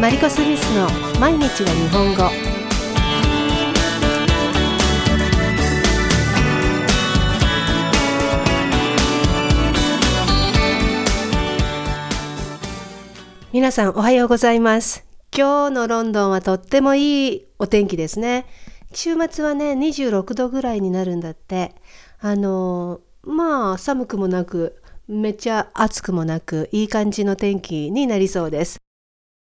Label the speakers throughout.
Speaker 1: マリコ・スミスの毎日が日本語。皆さんおはようございます。今日のロンドンはとってもいいお天気ですね。週末はね26度ぐらいになるんだって。あのまあ寒くもなくめっちゃ暑くもなくいい感じの天気になりそうです。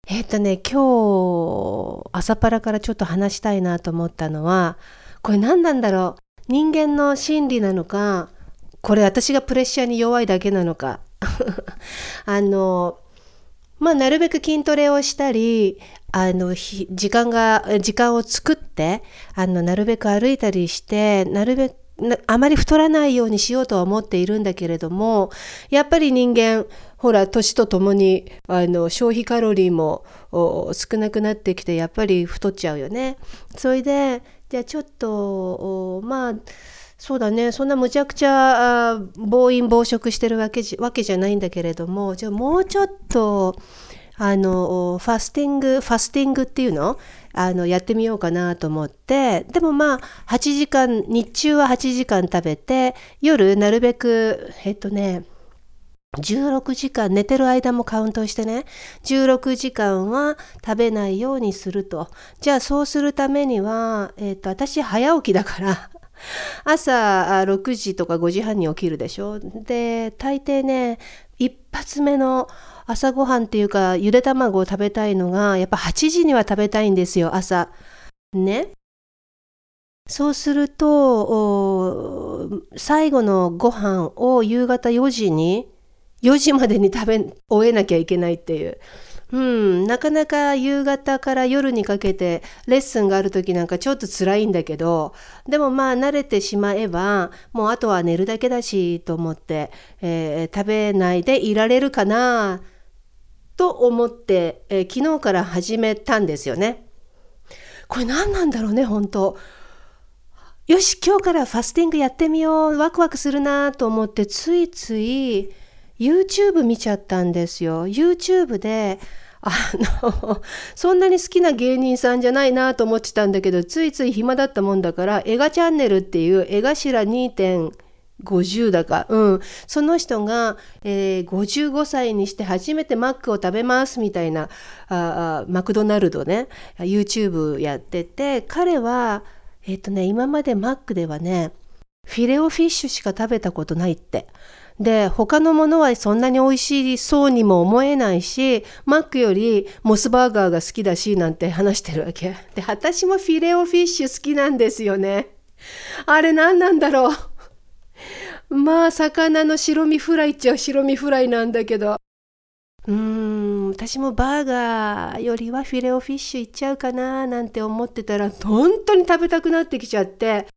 Speaker 1: えっ、とね今日朝っぱらからちょっと話したいなと思ったのはこれ何なんだろう？人間の心理なのかこれ私がプレッシャーに弱いだけなのか。あのまあなるべく筋トレをしたりあの時間が時間を作ってあのなるべく歩いたりしてなるべくあまり太らないようにしようとは思っているんだけれどもやっぱり人間ほら年とともにあの消費カロリーも少なくなってきてやっぱり太っちゃうよね。それでじゃあちょっとまあそうだね。そんなむちゃくちゃ暴飲暴食してるわけじわけじゃないんだけれどもじゃあもうちょっとあのファスティングファスティングっていうの？あのやってみようかなと思って。でもまあ8時間日中は8時間食べて夜なるべくえっとね16時間寝てる間もカウントしてね。16時間は食べないようにすると。じゃあそうするためには、えっと私早起きだから。朝6時とか5時半に起きるでしょ。で大抵ね一発目の朝ごはんっていうかゆで卵を食べたいのがやっぱ8時には食べたいんですよ朝。ね。そうすると最後のご飯を夕方4時に4時までに食べ終えなきゃいけないっていう。うん、なかなか夕方から夜にかけてレッスンがある時なんかちょっと辛いんだけどでもまあ慣れてしまえばもうあとは寝るだけだしと思って、えー、食べないでいられるかなと思って、えー、昨日から始めたんですよね。これ何なんだろうね本当。よし今日からファスティングやってみよう。ワクワクするなと思ってついつい YouTube 見ちゃったんですよ。YouTube であの そんなに好きな芸人さんじゃないなと思ってたんだけどついつい暇だったもんだから「映画チャンネル」っていう絵頭2.50だか、うん、その人が、えー、55歳にして初めてマックを食べますみたいなあマクドナルドね YouTube やってて彼はえっ、ー、とね今までマックではねフィレオフィッシュしか食べたことないって。で、他のものはそんなに美味しそうにも思えないし、マックよりモスバーガーが好きだし、なんて話してるわけ。で、私もフィレオフィッシュ好きなんですよね。あれ何なんだろう。まあ、魚の白身フライっちゃ白身フライなんだけど。うーん、私もバーガーよりはフィレオフィッシュいっちゃうかななんて思ってたら、本当に食べたくなってきちゃって、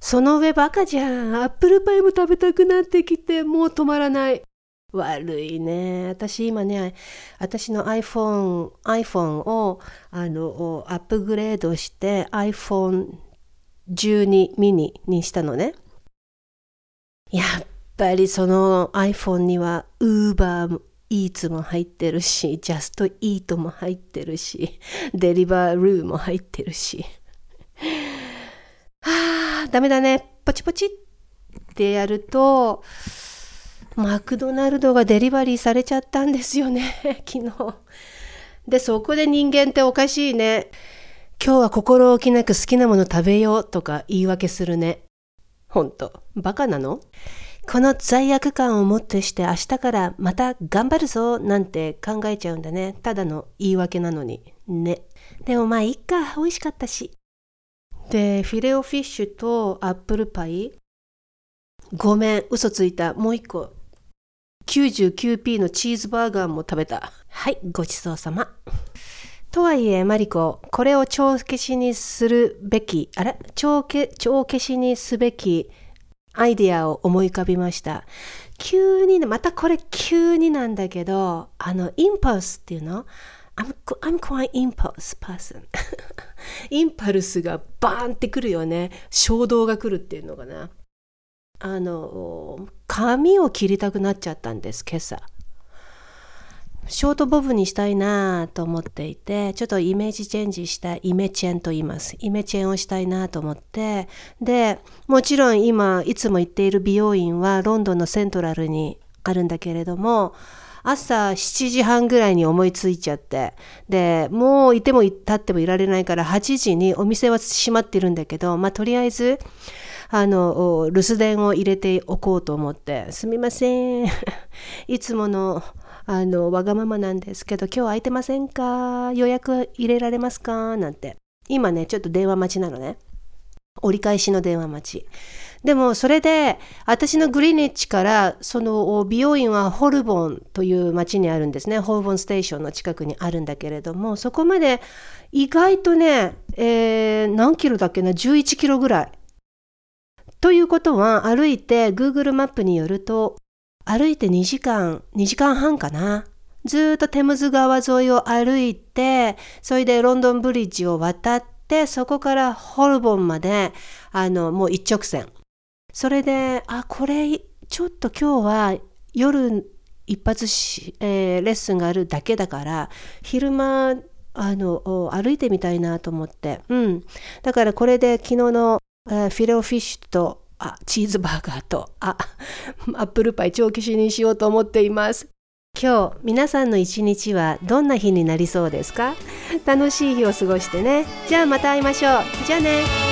Speaker 1: その上バカじゃん。アップルパイも食べたくなってきて、もう止まらない。悪いね。私今ね、私の iPhone、iPhone をあのアップグレードして iPhone12 ミニにしたのね。やっぱりその iPhone には Uber イーツも入ってるし、ジャストイートも入ってるし、デリバールーも入ってるし。ダメだね。ポチポチってやると、マクドナルドがデリバリーされちゃったんですよね、昨日。で、そこで人間っておかしいね。今日は心置きなく好きなもの食べようとか言い訳するね。ほんと、バカなの？この罪悪感をもってして明日からまた頑張るぞなんて考えちゃうんだね。ただの言い訳なのに。ね。でもまあいっか、美味しかったし。で、フィレオフィッシュとアップルパイ。ごめん、嘘ついた。もう一個。99p のチーズバーガーも食べた。はい、ごちそうさま。とはいえ、マリコ、これを帳消しにするべき、あれ？帳消消しにすべきアイデアを思い浮かびました。急にね、またこれ急になんだけど、あの、インパルスっていうの？I'm, I'm quite impulse person. インパルスがバーンってくるよね。衝動が来るっていうのかな。あの髪を切りたくなっちゃったんです今朝。ショートボブにしたいなと思っていて、ちょっとイメージチェンジしたイメチェンと言います。イメチェンをしたいなと思って、で、もちろん今いつも行っている美容院はロンドンのセントラルにあるんだけれども、朝7時半ぐらいに思いついちゃって、で、もういても立ってもいられないから8時にお店は閉まってるんだけど、まあとりあえず、あの、留守電を入れておこうと思って、すみません。いつものあの、わがままなんですけど、今日空いてませんか？予約入れられますか？なんて。今ね、ちょっと電話待ちなのね。折り返しの電話待ち。でもそれで私のグリニッチからその美容院はホルボンという町にあるんですねホルボンステーションの近くにあるんだけれどもそこまで意外とね、えー、何キロだっけな？11キロぐらい。ということは歩いて Google マップによると歩いて2時間、2時間半かな？ずっとテムズ川沿いを歩いて、それでロンドンブリッジを渡って、そこからホルボンまで、あの、もう一直線。それで、あ、これ、ちょっと今日は夜一発し、えー、レッスンがあるだけだから、昼間、あの、歩いてみたいなと思って。うん。だからこれで昨日の、えー、フィレオフィッシュとあ、チーズバーガーと、あ、アップルパイ長期しにしようと思っています。今日皆さんの一日はどんな日になりそうですか？楽しい日を過ごしてね。じゃあまた会いましょう。じゃあね。